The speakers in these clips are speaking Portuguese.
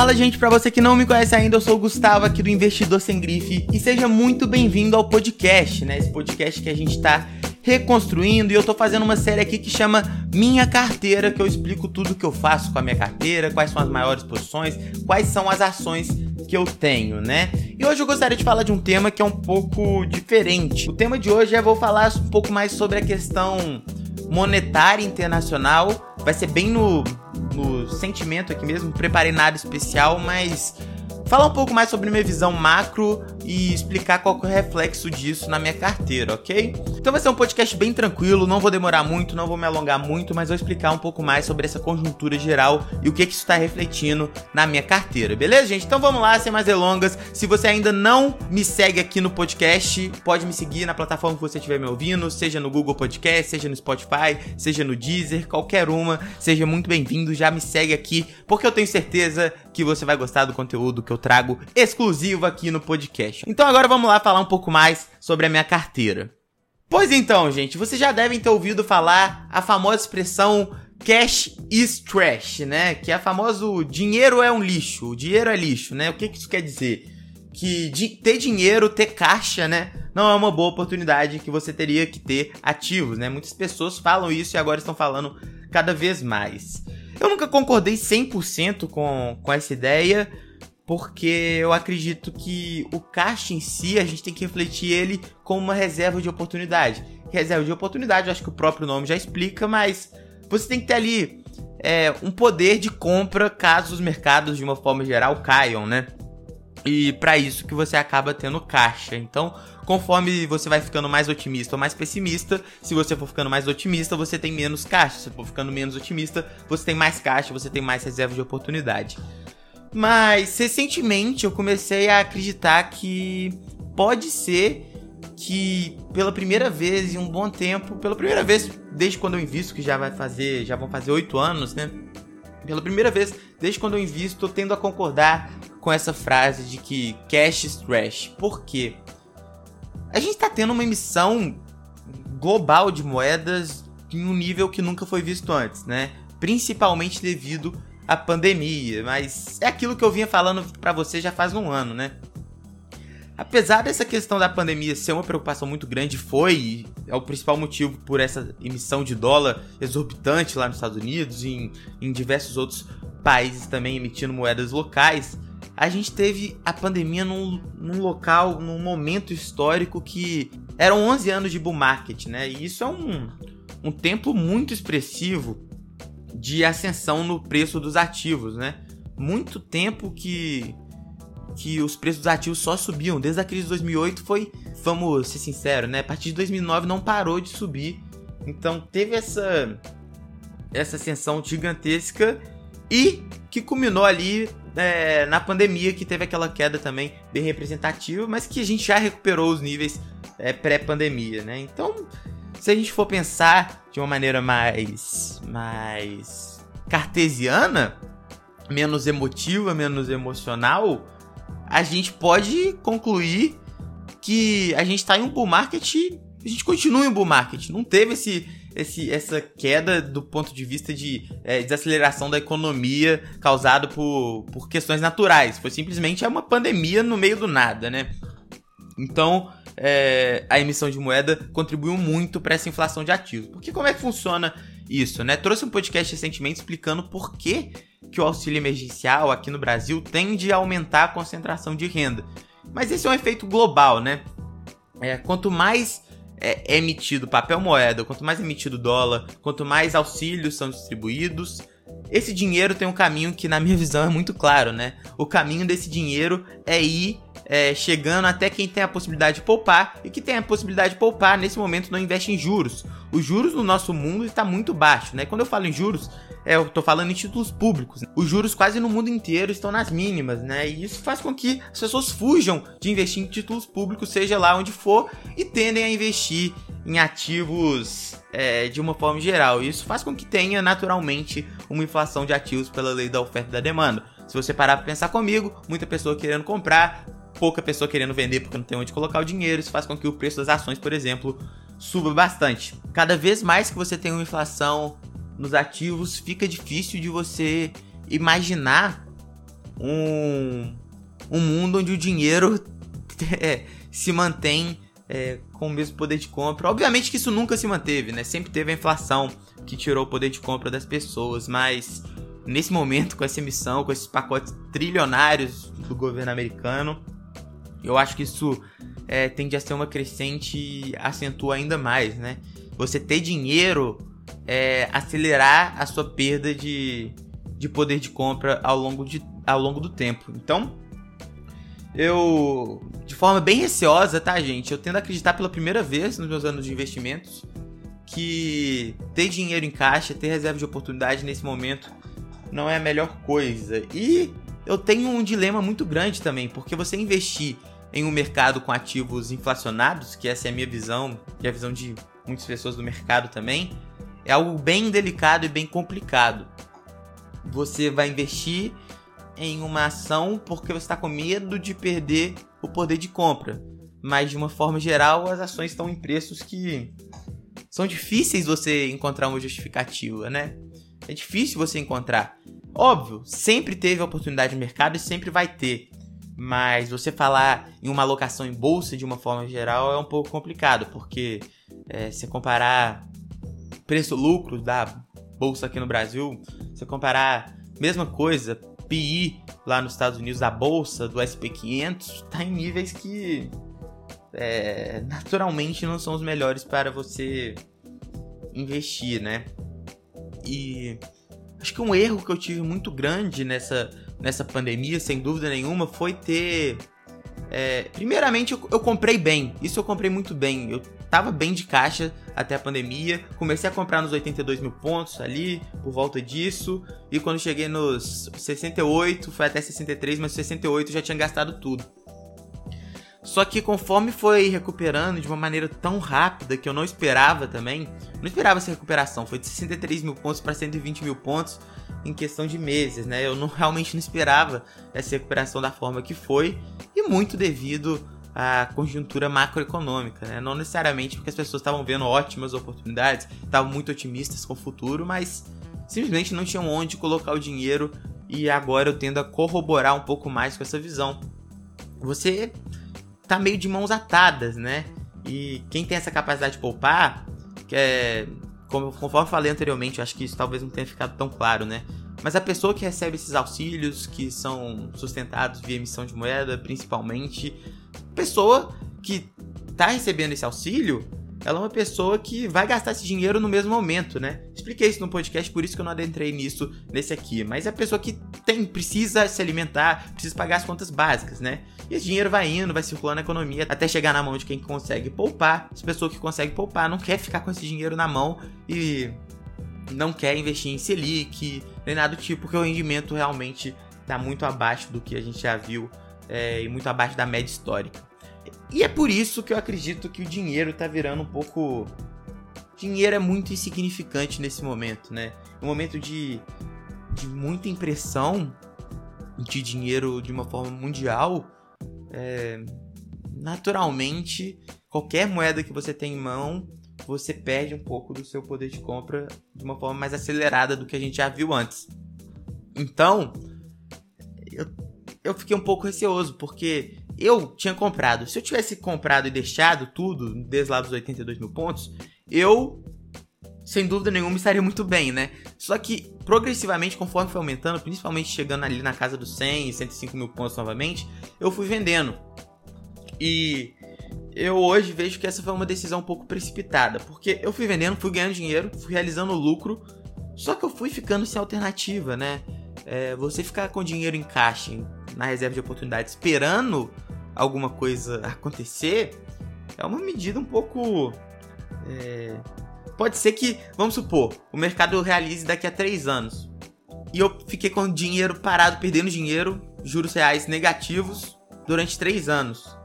Fala, gente, para você que não me conhece ainda, eu sou o Gustavo aqui do Investidor Sem Grife e seja muito bem-vindo ao podcast, né? Esse podcast que a gente tá reconstruindo e eu tô fazendo uma série aqui que chama Minha Carteira, que eu explico tudo que eu faço com a minha carteira, quais são as maiores posições, quais são as ações que eu tenho, né? E hoje eu gostaria de falar de um tema que é um pouco diferente. O tema de hoje é vou falar um pouco mais sobre a questão monetária internacional. Vai ser bem no, no sentimento aqui mesmo, não preparei nada especial, mas falar um pouco mais sobre minha visão macro e explicar qual é o reflexo disso na minha carteira, ok? Então vai ser um podcast bem tranquilo, não vou demorar muito, não vou me alongar muito, mas vou explicar um pouco mais sobre essa conjuntura geral e o que, que isso está refletindo na minha carteira, beleza, gente? Então vamos lá, sem mais delongas. Se você ainda não me segue aqui no podcast, pode me seguir na plataforma que você estiver me ouvindo, seja no Google Podcast, seja no Spotify, seja no Deezer, qualquer uma, seja muito bem-vindo, já me segue aqui, porque eu tenho certeza que você vai gostar do conteúdo que eu trago exclusivo aqui no podcast. Então agora vamos lá falar um pouco mais sobre a minha carteira. Pois então, gente, vocês já devem ter ouvido falar a famosa expressão cash is trash, né? Que é a famoso dinheiro é um lixo, o dinheiro é lixo, né? O que, que isso quer dizer? Que ter dinheiro, ter caixa, né? Não é uma boa oportunidade que você teria que ter ativos, né? Muitas pessoas falam isso e agora estão falando cada vez mais. Eu nunca concordei 100% com, com essa ideia, porque eu acredito que o caixa em si, a gente tem que refletir ele como uma reserva de oportunidade. Reserva de oportunidade, eu acho que o próprio nome já explica, mas você tem que ter ali é, um poder de compra caso os mercados, de uma forma geral, caiam, né? E para isso que você acaba tendo caixa. Então, conforme você vai ficando mais otimista ou mais pessimista, se você for ficando mais otimista, você tem menos caixa. Se for ficando menos otimista, você tem mais caixa, você tem mais reserva de oportunidade. Mas recentemente eu comecei a acreditar que pode ser que pela primeira vez em um bom tempo, pela primeira vez desde quando eu invisto, que já vai fazer, já vão fazer oito anos, né? Pela primeira vez desde quando eu invisto, tô tendo a concordar com essa frase de que cash is trash. Por quê? A gente está tendo uma emissão global de moedas em um nível que nunca foi visto antes, né? Principalmente devido à pandemia, mas é aquilo que eu vinha falando para você já faz um ano, né? Apesar dessa questão da pandemia ser uma preocupação muito grande, foi é o principal motivo por essa emissão de dólar exorbitante lá nos Estados Unidos e em, em diversos outros países também emitindo moedas locais a gente teve a pandemia num, num local, num momento histórico que eram 11 anos de bull market, né? E isso é um, um tempo muito expressivo de ascensão no preço dos ativos, né? Muito tempo que que os preços dos ativos só subiam. Desde a crise de 2008 foi, vamos ser sinceros, né? A partir de 2009 não parou de subir. Então teve essa essa ascensão gigantesca e que culminou ali é, na pandemia, que teve aquela queda também bem representativa, mas que a gente já recuperou os níveis é, pré-pandemia, né? Então, se a gente for pensar de uma maneira mais, mais cartesiana, menos emotiva, menos emocional, a gente pode concluir que a gente está em um bull market, a gente continua em um bull market. Não teve esse esse, essa queda do ponto de vista de é, desaceleração da economia causado por, por questões naturais. Foi simplesmente uma pandemia no meio do nada, né? Então, é, a emissão de moeda contribuiu muito para essa inflação de ativos. Porque como é que funciona isso, né? Trouxe um podcast recentemente explicando por que, que o auxílio emergencial aqui no Brasil tende a aumentar a concentração de renda. Mas esse é um efeito global, né? É, quanto mais é, é emitido papel moeda, quanto mais emitido dólar, quanto mais auxílios são distribuídos, esse dinheiro tem um caminho que, na minha visão, é muito claro, né? O caminho desse dinheiro é ir é, chegando até quem tem a possibilidade de poupar e que tem a possibilidade de poupar nesse momento não investe em juros. Os juros no nosso mundo está muito baixo, né? Quando eu falo em juros, é, eu tô falando em títulos públicos. Os juros quase no mundo inteiro estão nas mínimas, né? E isso faz com que as pessoas fujam de investir em títulos públicos, seja lá onde for, e tendem a investir em ativos é, de uma forma geral. Isso faz com que tenha naturalmente uma inflação de ativos pela lei da oferta e da demanda. Se você parar para pensar comigo, muita pessoa querendo comprar, pouca pessoa querendo vender porque não tem onde colocar o dinheiro, isso faz com que o preço das ações, por exemplo, suba bastante. Cada vez mais que você tem uma inflação nos ativos, fica difícil de você imaginar um, um mundo onde o dinheiro é, se mantém é, com o mesmo poder de compra. Obviamente que isso nunca se manteve, né? Sempre teve a inflação que tirou o poder de compra das pessoas, mas nesse momento, com essa emissão, com esses pacotes trilionários do governo americano, eu acho que isso é, tende a ser uma crescente e acentua ainda mais, né? Você ter dinheiro é, acelerar a sua perda de, de poder de compra ao longo, de, ao longo do tempo. Então, eu, de forma bem receosa, tá, gente? Eu tendo a acreditar pela primeira vez nos meus anos de investimentos que ter dinheiro em caixa, ter reserva de oportunidade nesse momento não é a melhor coisa. E eu tenho um dilema muito grande também, porque você investir em um mercado com ativos inflacionados, que essa é a minha visão e a visão de muitas pessoas do mercado também, é algo bem delicado e bem complicado. Você vai investir em uma ação porque você está com medo de perder o poder de compra. Mas de uma forma geral, as ações estão em preços que são difíceis você encontrar uma justificativa, né? É difícil você encontrar. Óbvio, sempre teve oportunidade no mercado e sempre vai ter. Mas você falar em uma alocação em bolsa de uma forma geral é um pouco complicado, porque é, se comparar preço-lucro da bolsa aqui no Brasil, se comparar mesma coisa, PI lá nos Estados Unidos da bolsa do SP500, está em níveis que é, naturalmente não são os melhores para você investir, né? E acho que um erro que eu tive muito grande nessa, nessa pandemia, sem dúvida nenhuma, foi ter. É, primeiramente, eu, eu, comprei bem. Isso eu comprei muito bem. Eu tava bem de caixa até a pandemia. Comecei a comprar nos 82 mil pontos ali, por volta disso. E quando cheguei nos 68, foi até 63, mas 68 já tinha gastado tudo. Só que conforme foi recuperando de uma maneira tão rápida que eu não esperava também, não esperava essa recuperação, foi de 63 mil pontos para 120 mil pontos em questão de meses, né? Eu não realmente não esperava essa recuperação da forma que foi e muito devido à conjuntura macroeconômica, né? Não necessariamente porque as pessoas estavam vendo ótimas oportunidades, estavam muito otimistas com o futuro, mas simplesmente não tinham onde colocar o dinheiro e agora eu tendo a corroborar um pouco mais com essa visão. Você tá meio de mãos atadas, né? E quem tem essa capacidade de poupar, que é, como, conforme falei anteriormente, eu acho que isso talvez não tenha ficado tão claro, né? Mas a pessoa que recebe esses auxílios, que são sustentados via emissão de moeda, principalmente, pessoa que tá recebendo esse auxílio, ela é uma pessoa que vai gastar esse dinheiro no mesmo momento, né? Expliquei isso no podcast, por isso que eu não adentrei nisso nesse aqui. Mas é a pessoa que tem, precisa se alimentar, precisa pagar as contas básicas, né? E esse dinheiro vai indo, vai circulando na economia até chegar na mão de quem consegue poupar. Essa pessoa que consegue poupar não quer ficar com esse dinheiro na mão e não quer investir em Selic, nem nada do tipo, porque o rendimento realmente está muito abaixo do que a gente já viu é, e muito abaixo da média histórica. E é por isso que eu acredito que o dinheiro tá virando um pouco. Dinheiro é muito insignificante nesse momento, né? Um momento de, de muita impressão de dinheiro de uma forma mundial. É... Naturalmente, qualquer moeda que você tem em mão, você perde um pouco do seu poder de compra de uma forma mais acelerada do que a gente já viu antes. Então, eu, eu fiquei um pouco receoso, porque eu tinha comprado. Se eu tivesse comprado e deixado tudo, desde lá dos 82 mil pontos, eu, sem dúvida nenhuma, estaria muito bem, né? Só que, progressivamente, conforme foi aumentando, principalmente chegando ali na casa dos 100 e 105 mil pontos novamente, eu fui vendendo. E eu hoje vejo que essa foi uma decisão um pouco precipitada, porque eu fui vendendo, fui ganhando dinheiro, fui realizando lucro, só que eu fui ficando sem alternativa, né? É, você ficar com dinheiro em caixa, na reserva de oportunidade, esperando alguma coisa acontecer, é uma medida um pouco. É... Pode ser que, vamos supor, o mercado realize daqui a três anos. E eu fiquei com dinheiro parado, perdendo dinheiro, juros reais negativos, durante três anos.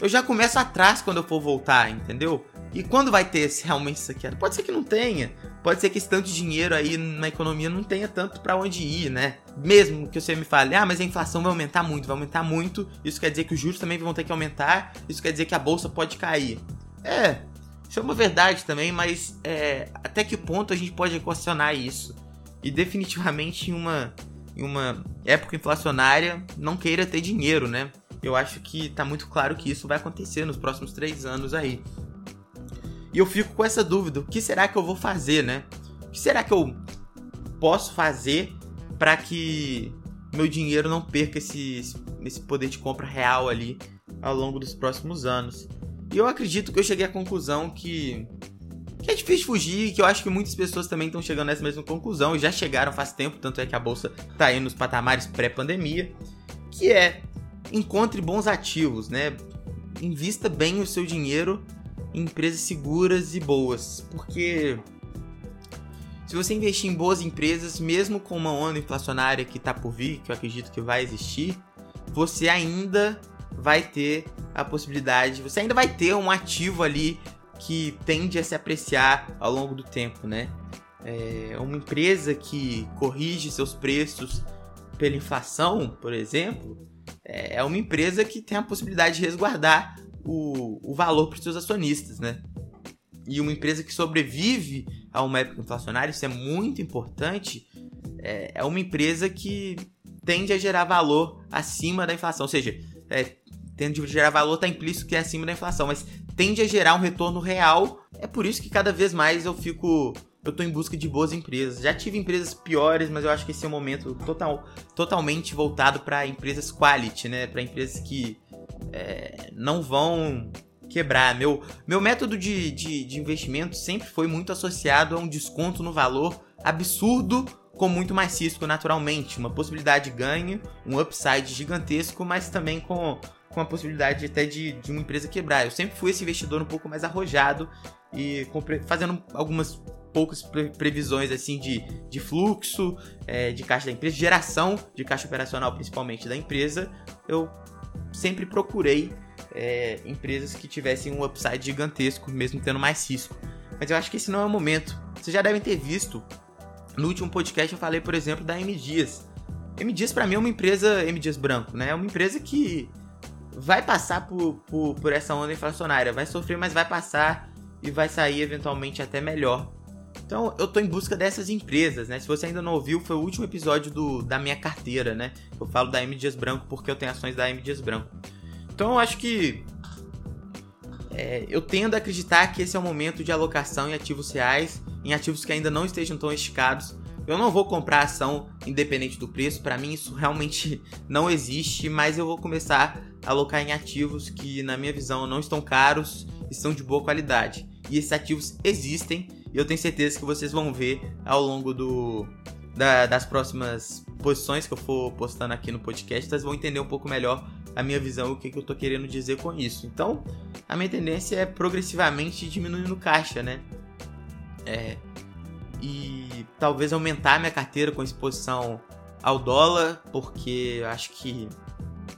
Eu já começo atrás quando eu for voltar, entendeu? E quando vai ter esse, realmente isso aqui? Pode ser que não tenha. Pode ser que esse tanto de dinheiro aí na economia não tenha tanto para onde ir, né? Mesmo que você me fale, ah, mas a inflação vai aumentar muito, vai aumentar muito. Isso quer dizer que os juros também vão ter que aumentar. Isso quer dizer que a bolsa pode cair. É, isso é uma verdade também, mas é, até que ponto a gente pode equacionar isso? E definitivamente em uma em uma época inflacionária, não queira ter dinheiro, né? Eu acho que tá muito claro que isso vai acontecer nos próximos três anos aí. E eu fico com essa dúvida: o que será que eu vou fazer, né? O que será que eu posso fazer para que meu dinheiro não perca esse, esse poder de compra real ali ao longo dos próximos anos? E eu acredito que eu cheguei à conclusão que que é difícil fugir, que eu acho que muitas pessoas também estão chegando nessa mesma conclusão e já chegaram faz tempo, tanto é que a bolsa está aí nos patamares pré-pandemia, que é encontre bons ativos, né? Invista bem o seu dinheiro em empresas seguras e boas, porque se você investir em boas empresas, mesmo com uma onda inflacionária que está por vir, que eu acredito que vai existir, você ainda vai ter a possibilidade, você ainda vai ter um ativo ali que tende a se apreciar ao longo do tempo, né? É uma empresa que corrige seus preços pela inflação, por exemplo, é uma empresa que tem a possibilidade de resguardar o, o valor para os seus acionistas, né? E uma empresa que sobrevive a uma época inflacionária, isso é muito importante, é, é uma empresa que tende a gerar valor acima da inflação, ou seja, é, tende a gerar valor está implícito que é acima da inflação, mas tende a gerar um retorno real. É por isso que cada vez mais eu fico. Eu tô em busca de boas empresas. Já tive empresas piores, mas eu acho que esse é um momento total, totalmente voltado para empresas quality, né? Para empresas que é, não vão quebrar. Meu, meu método de, de, de investimento sempre foi muito associado a um desconto no valor absurdo com muito mais risco naturalmente. Uma possibilidade de ganho, um upside gigantesco, mas também com com a possibilidade até de, de uma empresa quebrar. Eu sempre fui esse investidor um pouco mais arrojado e fazendo algumas poucas previsões assim de, de fluxo é, de caixa da empresa, geração de caixa operacional principalmente da empresa. Eu sempre procurei é, empresas que tivessem um upside gigantesco, mesmo tendo mais risco. Mas eu acho que esse não é o momento. Vocês já devem ter visto. No último podcast eu falei, por exemplo, da M Dias. M Dias para mim é uma empresa M Dias Branco, né? É uma empresa que vai passar por, por, por essa onda inflacionária, vai sofrer, mas vai passar e vai sair eventualmente até melhor. Então eu tô em busca dessas empresas, né? Se você ainda não ouviu, foi o último episódio do, da minha carteira, né? Eu falo da M Dias Branco porque eu tenho ações da M Dias Branco. Então eu acho que é, eu tendo a acreditar que esse é o momento de alocação em ativos reais, em ativos que ainda não estejam tão esticados, eu não vou comprar ação independente do preço, para mim isso realmente não existe, mas eu vou começar a alocar em ativos que, na minha visão, não estão caros e são de boa qualidade. E esses ativos existem e eu tenho certeza que vocês vão ver ao longo do, da, das próximas posições que eu for postando aqui no podcast, vocês vão entender um pouco melhor a minha visão o que, que eu tô querendo dizer com isso. Então, a minha tendência é progressivamente diminuindo caixa, né? É, e talvez aumentar minha carteira com exposição ao dólar, porque eu acho que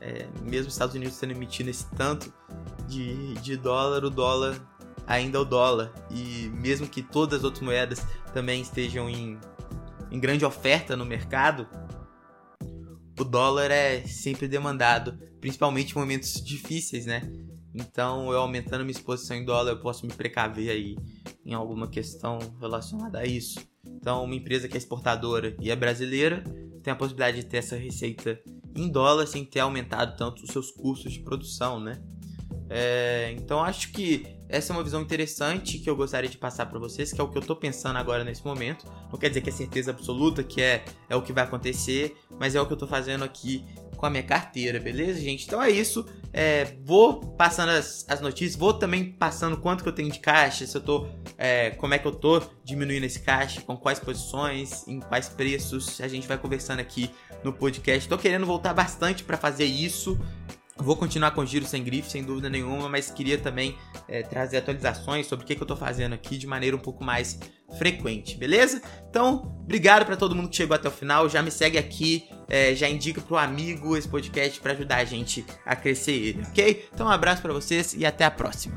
é, mesmo os Estados Unidos tendo emitido esse tanto de, de dólar, o dólar ainda o dólar. E mesmo que todas as outras moedas também estejam em, em grande oferta no mercado, o dólar é sempre demandado, principalmente em momentos difíceis, né? Então, eu aumentando minha exposição em dólar, eu posso me precaver aí em alguma questão relacionada a isso. Então, uma empresa que é exportadora e é brasileira tem a possibilidade de ter essa receita em dólar sem ter aumentado tanto os seus custos de produção, né? É, então, acho que essa é uma visão interessante que eu gostaria de passar para vocês, que é o que eu estou pensando agora nesse momento. Não quer dizer que é certeza absoluta, que é, é o que vai acontecer, mas é o que eu estou fazendo aqui com a minha carteira, beleza, gente? Então é isso. É, vou passando as, as, notícias, vou também passando quanto que eu tenho de caixa, se eu tô. É, como é que eu tô diminuindo esse caixa, com quais posições, em quais preços. A gente vai conversando aqui no podcast. Tô querendo voltar bastante para fazer isso. Vou continuar com giro sem grife, sem dúvida nenhuma, mas queria também é, trazer atualizações sobre o que, que eu tô fazendo aqui de maneira um pouco mais frequente, beleza? Então, obrigado para todo mundo que chegou até o final. Já me segue aqui, é, já indica pro amigo esse podcast para ajudar a gente a crescer ele, ok? Então, um abraço para vocês e até a próxima.